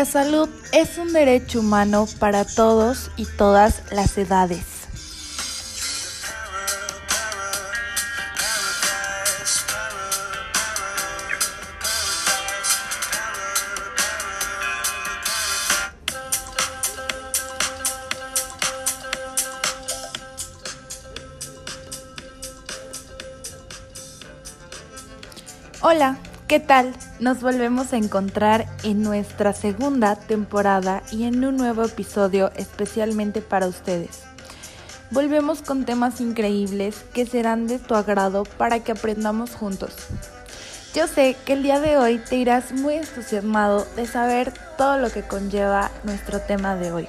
La salud es un derecho humano para todos y todas las edades. Hola, ¿qué tal? Nos volvemos a encontrar en nuestra segunda temporada y en un nuevo episodio especialmente para ustedes. Volvemos con temas increíbles que serán de tu agrado para que aprendamos juntos. Yo sé que el día de hoy te irás muy entusiasmado de saber todo lo que conlleva nuestro tema de hoy.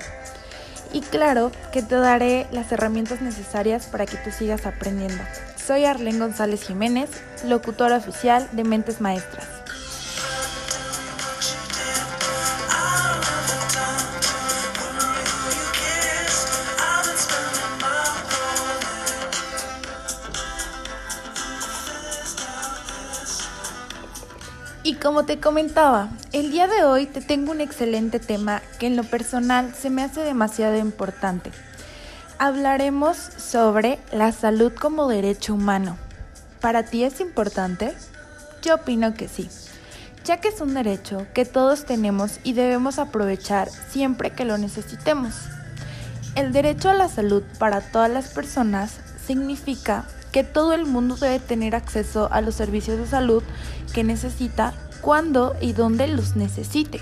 Y claro que te daré las herramientas necesarias para que tú sigas aprendiendo. Soy Arlene González Jiménez, locutora oficial de Mentes Maestras. Y como te comentaba, el día de hoy te tengo un excelente tema que en lo personal se me hace demasiado importante. Hablaremos sobre la salud como derecho humano. ¿Para ti es importante? Yo opino que sí, ya que es un derecho que todos tenemos y debemos aprovechar siempre que lo necesitemos. El derecho a la salud para todas las personas significa que todo el mundo debe tener acceso a los servicios de salud que necesita cuando y donde los necesite,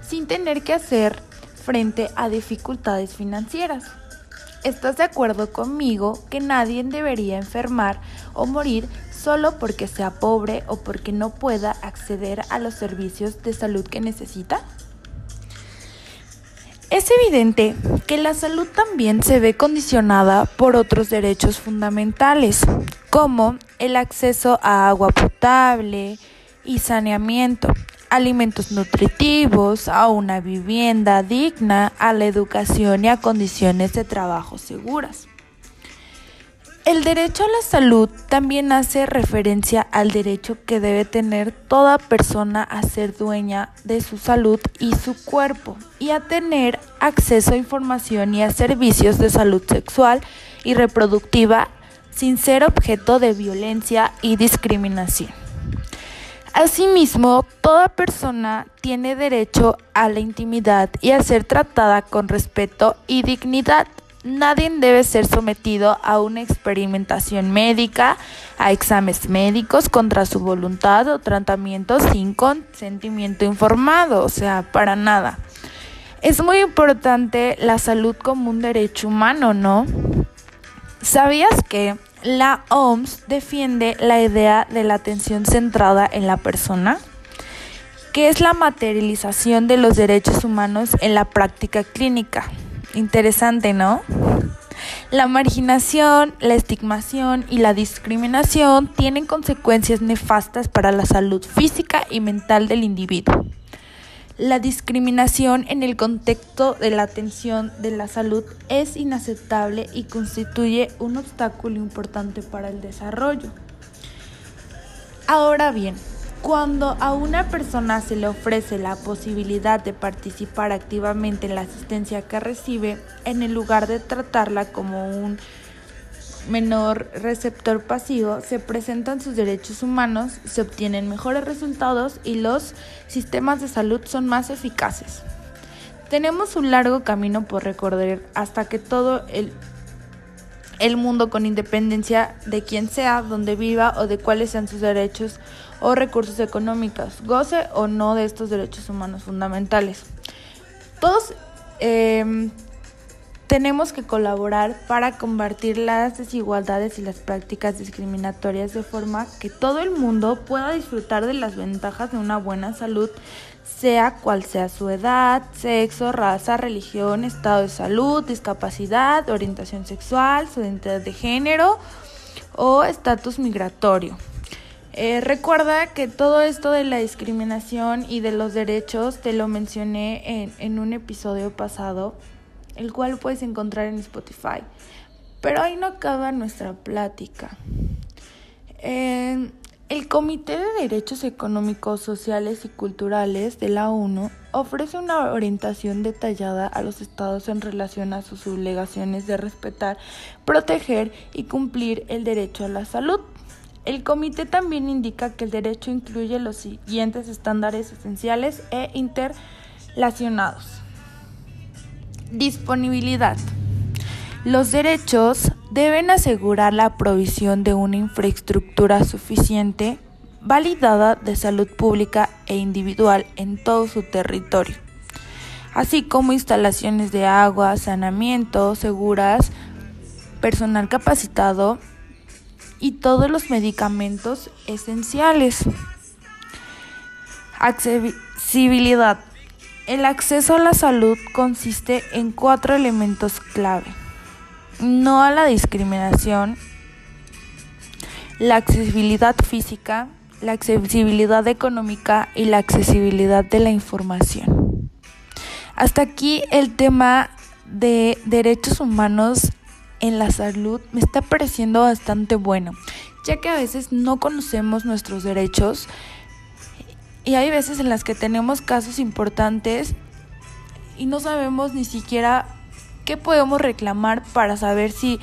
sin tener que hacer frente a dificultades financieras. ¿Estás de acuerdo conmigo que nadie debería enfermar o morir solo porque sea pobre o porque no pueda acceder a los servicios de salud que necesita? Es evidente que la salud también se ve condicionada por otros derechos fundamentales, como el acceso a agua potable y saneamiento, alimentos nutritivos, a una vivienda digna, a la educación y a condiciones de trabajo seguras. El derecho a la salud también hace referencia al derecho que debe tener toda persona a ser dueña de su salud y su cuerpo y a tener acceso a información y a servicios de salud sexual y reproductiva sin ser objeto de violencia y discriminación. Asimismo, toda persona tiene derecho a la intimidad y a ser tratada con respeto y dignidad. Nadie debe ser sometido a una experimentación médica, a exámenes médicos contra su voluntad o tratamiento sin consentimiento informado, o sea, para nada. Es muy importante la salud como un derecho humano, ¿no? ¿Sabías que la OMS defiende la idea de la atención centrada en la persona? que es la materialización de los derechos humanos en la práctica clínica. Interesante, ¿no? La marginación, la estigmación y la discriminación tienen consecuencias nefastas para la salud física y mental del individuo. La discriminación en el contexto de la atención de la salud es inaceptable y constituye un obstáculo importante para el desarrollo. Ahora bien, cuando a una persona se le ofrece la posibilidad de participar activamente en la asistencia que recibe, en el lugar de tratarla como un menor receptor pasivo, se presentan sus derechos humanos, se obtienen mejores resultados y los sistemas de salud son más eficaces. Tenemos un largo camino por recorrer hasta que todo el, el mundo con independencia de quién sea, donde viva o de cuáles sean sus derechos o recursos económicos, goce o no de estos derechos humanos fundamentales. Todos eh, tenemos que colaborar para combatir las desigualdades y las prácticas discriminatorias de forma que todo el mundo pueda disfrutar de las ventajas de una buena salud, sea cual sea su edad, sexo, raza, religión, estado de salud, discapacidad, orientación sexual, su identidad de género o estatus migratorio. Eh, recuerda que todo esto de la discriminación y de los derechos te lo mencioné en, en un episodio pasado, el cual puedes encontrar en Spotify. Pero ahí no acaba nuestra plática. Eh, el Comité de Derechos Económicos, Sociales y Culturales de la ONU ofrece una orientación detallada a los estados en relación a sus obligaciones de respetar, proteger y cumplir el derecho a la salud. El comité también indica que el derecho incluye los siguientes estándares esenciales e interrelacionados. Disponibilidad. Los derechos deben asegurar la provisión de una infraestructura suficiente, validada de salud pública e individual en todo su territorio, así como instalaciones de agua, saneamiento, seguras, personal capacitado y todos los medicamentos esenciales. Accesibilidad. El acceso a la salud consiste en cuatro elementos clave. No a la discriminación, la accesibilidad física, la accesibilidad económica y la accesibilidad de la información. Hasta aquí el tema de derechos humanos en la salud me está pareciendo bastante bueno, ya que a veces no conocemos nuestros derechos y hay veces en las que tenemos casos importantes y no sabemos ni siquiera qué podemos reclamar para saber si,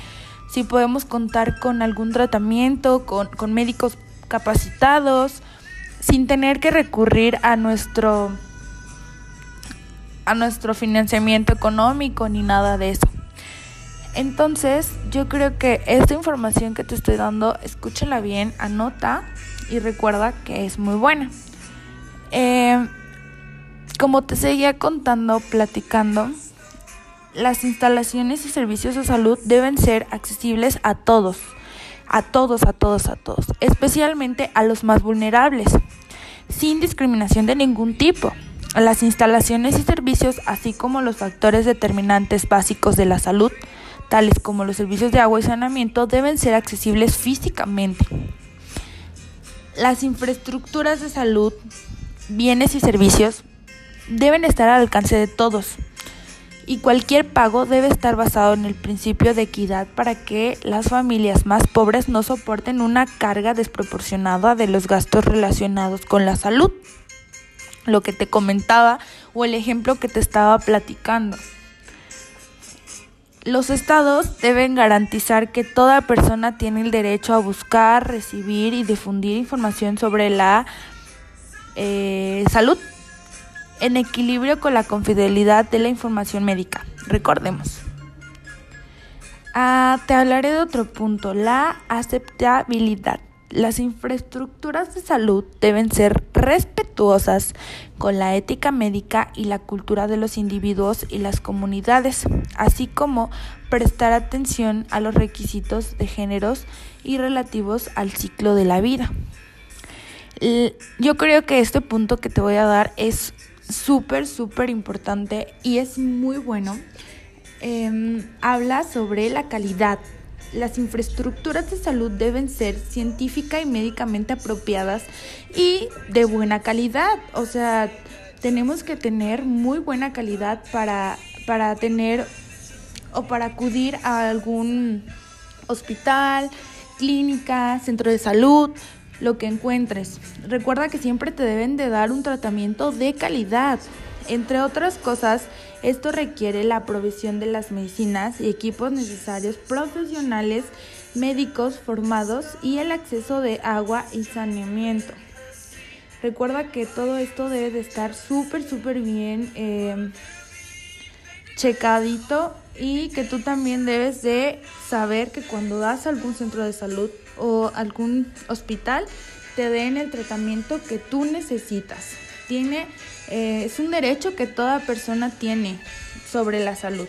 si podemos contar con algún tratamiento, con, con médicos capacitados, sin tener que recurrir a nuestro a nuestro financiamiento económico ni nada de eso. Entonces, yo creo que esta información que te estoy dando, escúchala bien, anota y recuerda que es muy buena. Eh, como te seguía contando, platicando, las instalaciones y servicios de salud deben ser accesibles a todos, a todos, a todos, a todos, especialmente a los más vulnerables, sin discriminación de ningún tipo. Las instalaciones y servicios, así como los factores determinantes básicos de la salud, tales como los servicios de agua y saneamiento, deben ser accesibles físicamente. Las infraestructuras de salud, bienes y servicios deben estar al alcance de todos y cualquier pago debe estar basado en el principio de equidad para que las familias más pobres no soporten una carga desproporcionada de los gastos relacionados con la salud. Lo que te comentaba o el ejemplo que te estaba platicando. Los estados deben garantizar que toda persona tiene el derecho a buscar, recibir y difundir información sobre la eh, salud en equilibrio con la confidencialidad de la información médica. Recordemos. Ah, te hablaré de otro punto, la aceptabilidad. Las infraestructuras de salud deben ser respetuosas con la ética médica y la cultura de los individuos y las comunidades, así como prestar atención a los requisitos de géneros y relativos al ciclo de la vida. Yo creo que este punto que te voy a dar es súper, súper importante y es muy bueno. Eh, habla sobre la calidad las infraestructuras de salud deben ser científica y médicamente apropiadas y de buena calidad. O sea, tenemos que tener muy buena calidad para, para tener o para acudir a algún hospital, clínica, centro de salud, lo que encuentres. Recuerda que siempre te deben de dar un tratamiento de calidad. Entre otras cosas, esto requiere la provisión de las medicinas y equipos necesarios profesionales médicos formados y el acceso de agua y saneamiento. Recuerda que todo esto debe de estar súper, súper bien eh, checadito y que tú también debes de saber que cuando das a algún centro de salud o algún hospital te den el tratamiento que tú necesitas. Tiene eh, es un derecho que toda persona tiene sobre la salud.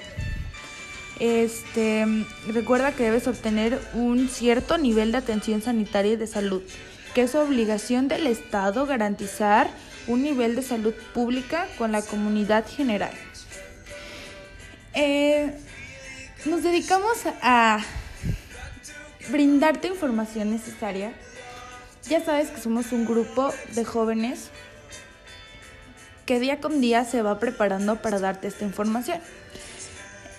Este, recuerda que debes obtener un cierto nivel de atención sanitaria y de salud, que es obligación del Estado garantizar un nivel de salud pública con la comunidad general. Eh, nos dedicamos a brindarte información necesaria. Ya sabes que somos un grupo de jóvenes que día con día se va preparando para darte esta información.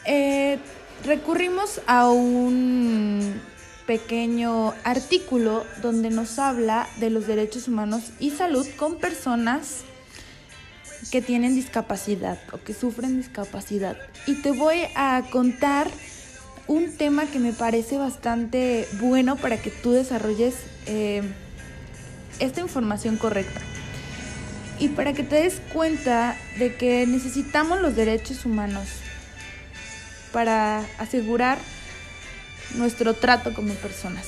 Eh, recurrimos a un pequeño artículo donde nos habla de los derechos humanos y salud con personas que tienen discapacidad o que sufren discapacidad. Y te voy a contar un tema que me parece bastante bueno para que tú desarrolles eh, esta información correcta. Y para que te des cuenta de que necesitamos los derechos humanos para asegurar nuestro trato como personas.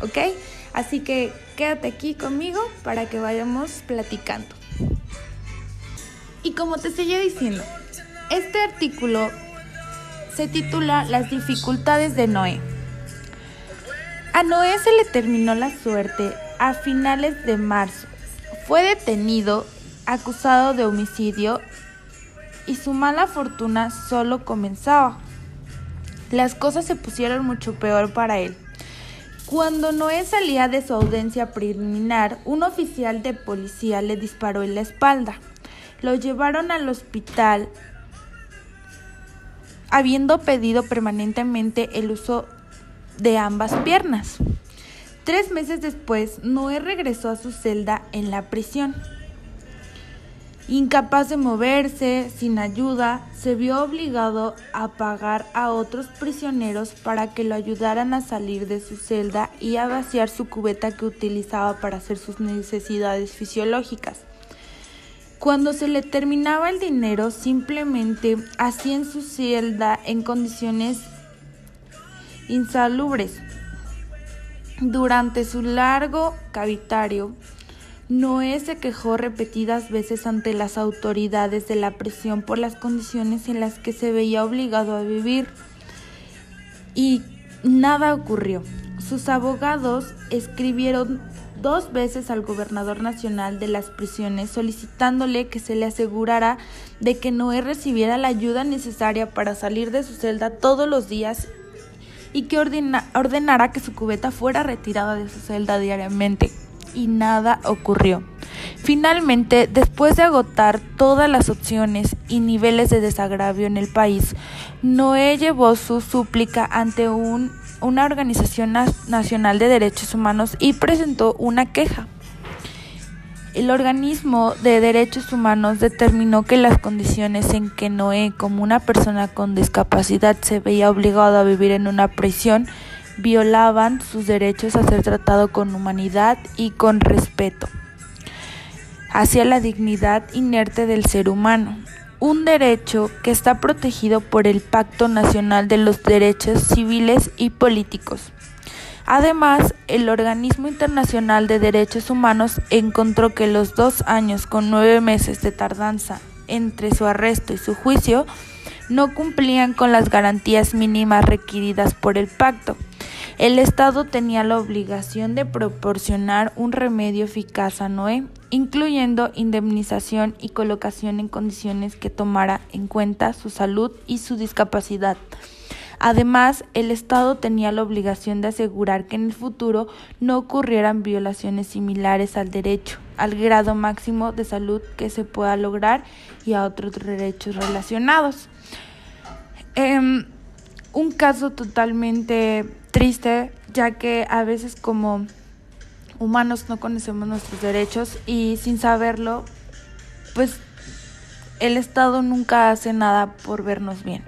¿Ok? Así que quédate aquí conmigo para que vayamos platicando. Y como te seguía diciendo, este artículo se titula Las dificultades de Noé. A Noé se le terminó la suerte a finales de marzo. Fue detenido, acusado de homicidio y su mala fortuna solo comenzaba. Las cosas se pusieron mucho peor para él. Cuando Noé salía de su audiencia preliminar, un oficial de policía le disparó en la espalda. Lo llevaron al hospital habiendo pedido permanentemente el uso de ambas piernas. Tres meses después, Noé regresó a su celda en la prisión. Incapaz de moverse, sin ayuda, se vio obligado a pagar a otros prisioneros para que lo ayudaran a salir de su celda y a vaciar su cubeta que utilizaba para hacer sus necesidades fisiológicas. Cuando se le terminaba el dinero, simplemente hacía en su celda en condiciones insalubres. Durante su largo cavitario, Noé se quejó repetidas veces ante las autoridades de la prisión por las condiciones en las que se veía obligado a vivir. Y nada ocurrió. Sus abogados escribieron dos veces al gobernador nacional de las prisiones solicitándole que se le asegurara de que Noé recibiera la ayuda necesaria para salir de su celda todos los días y que ordenara que su cubeta fuera retirada de su celda diariamente. Y nada ocurrió. Finalmente, después de agotar todas las opciones y niveles de desagravio en el país, Noé llevó su súplica ante un una organización nacional de derechos humanos y presentó una queja. El organismo de derechos humanos determinó que las condiciones en que Noé, como una persona con discapacidad, se veía obligado a vivir en una prisión violaban sus derechos a ser tratado con humanidad y con respeto hacia la dignidad inerte del ser humano un derecho que está protegido por el Pacto Nacional de los Derechos Civiles y Políticos. Además, el Organismo Internacional de Derechos Humanos encontró que los dos años con nueve meses de tardanza entre su arresto y su juicio no cumplían con las garantías mínimas requeridas por el pacto. El Estado tenía la obligación de proporcionar un remedio eficaz a Noé, incluyendo indemnización y colocación en condiciones que tomara en cuenta su salud y su discapacidad. Además, el Estado tenía la obligación de asegurar que en el futuro no ocurrieran violaciones similares al derecho, al grado máximo de salud que se pueda lograr y a otros derechos relacionados. Em, un caso totalmente triste, ya que a veces como humanos no conocemos nuestros derechos y sin saberlo, pues el Estado nunca hace nada por vernos bien.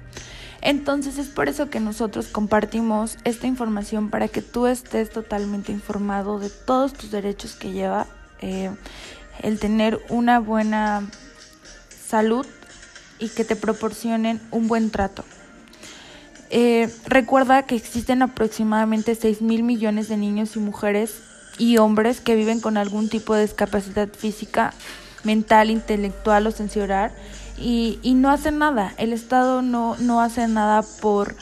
Entonces es por eso que nosotros compartimos esta información para que tú estés totalmente informado de todos tus derechos que lleva eh, el tener una buena salud y que te proporcionen un buen trato. Eh, recuerda que existen aproximadamente 6 mil millones de niños y mujeres y hombres que viven con algún tipo de discapacidad física, mental, intelectual o sensorial y, y no hacen nada. El Estado no, no hace nada por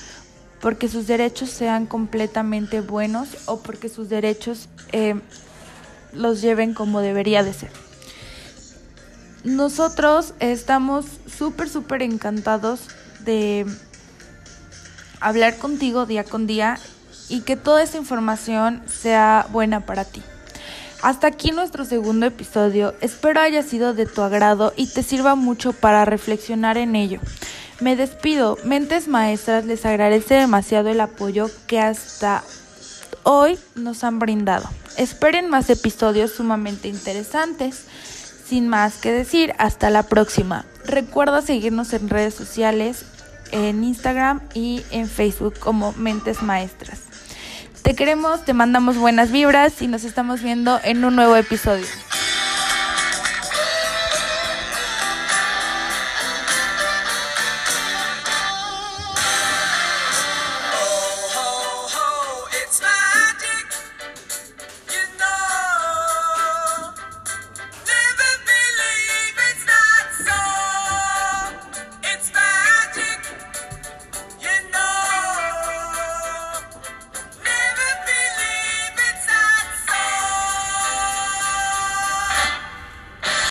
porque sus derechos sean completamente buenos o porque sus derechos eh, los lleven como debería de ser. Nosotros estamos súper, súper encantados de hablar contigo día con día y que toda esa información sea buena para ti. Hasta aquí nuestro segundo episodio, espero haya sido de tu agrado y te sirva mucho para reflexionar en ello. Me despido, mentes maestras les agradece demasiado el apoyo que hasta hoy nos han brindado. Esperen más episodios sumamente interesantes. Sin más que decir, hasta la próxima. Recuerda seguirnos en redes sociales, en Instagram y en Facebook como Mentes Maestras. Te queremos, te mandamos buenas vibras y nos estamos viendo en un nuevo episodio.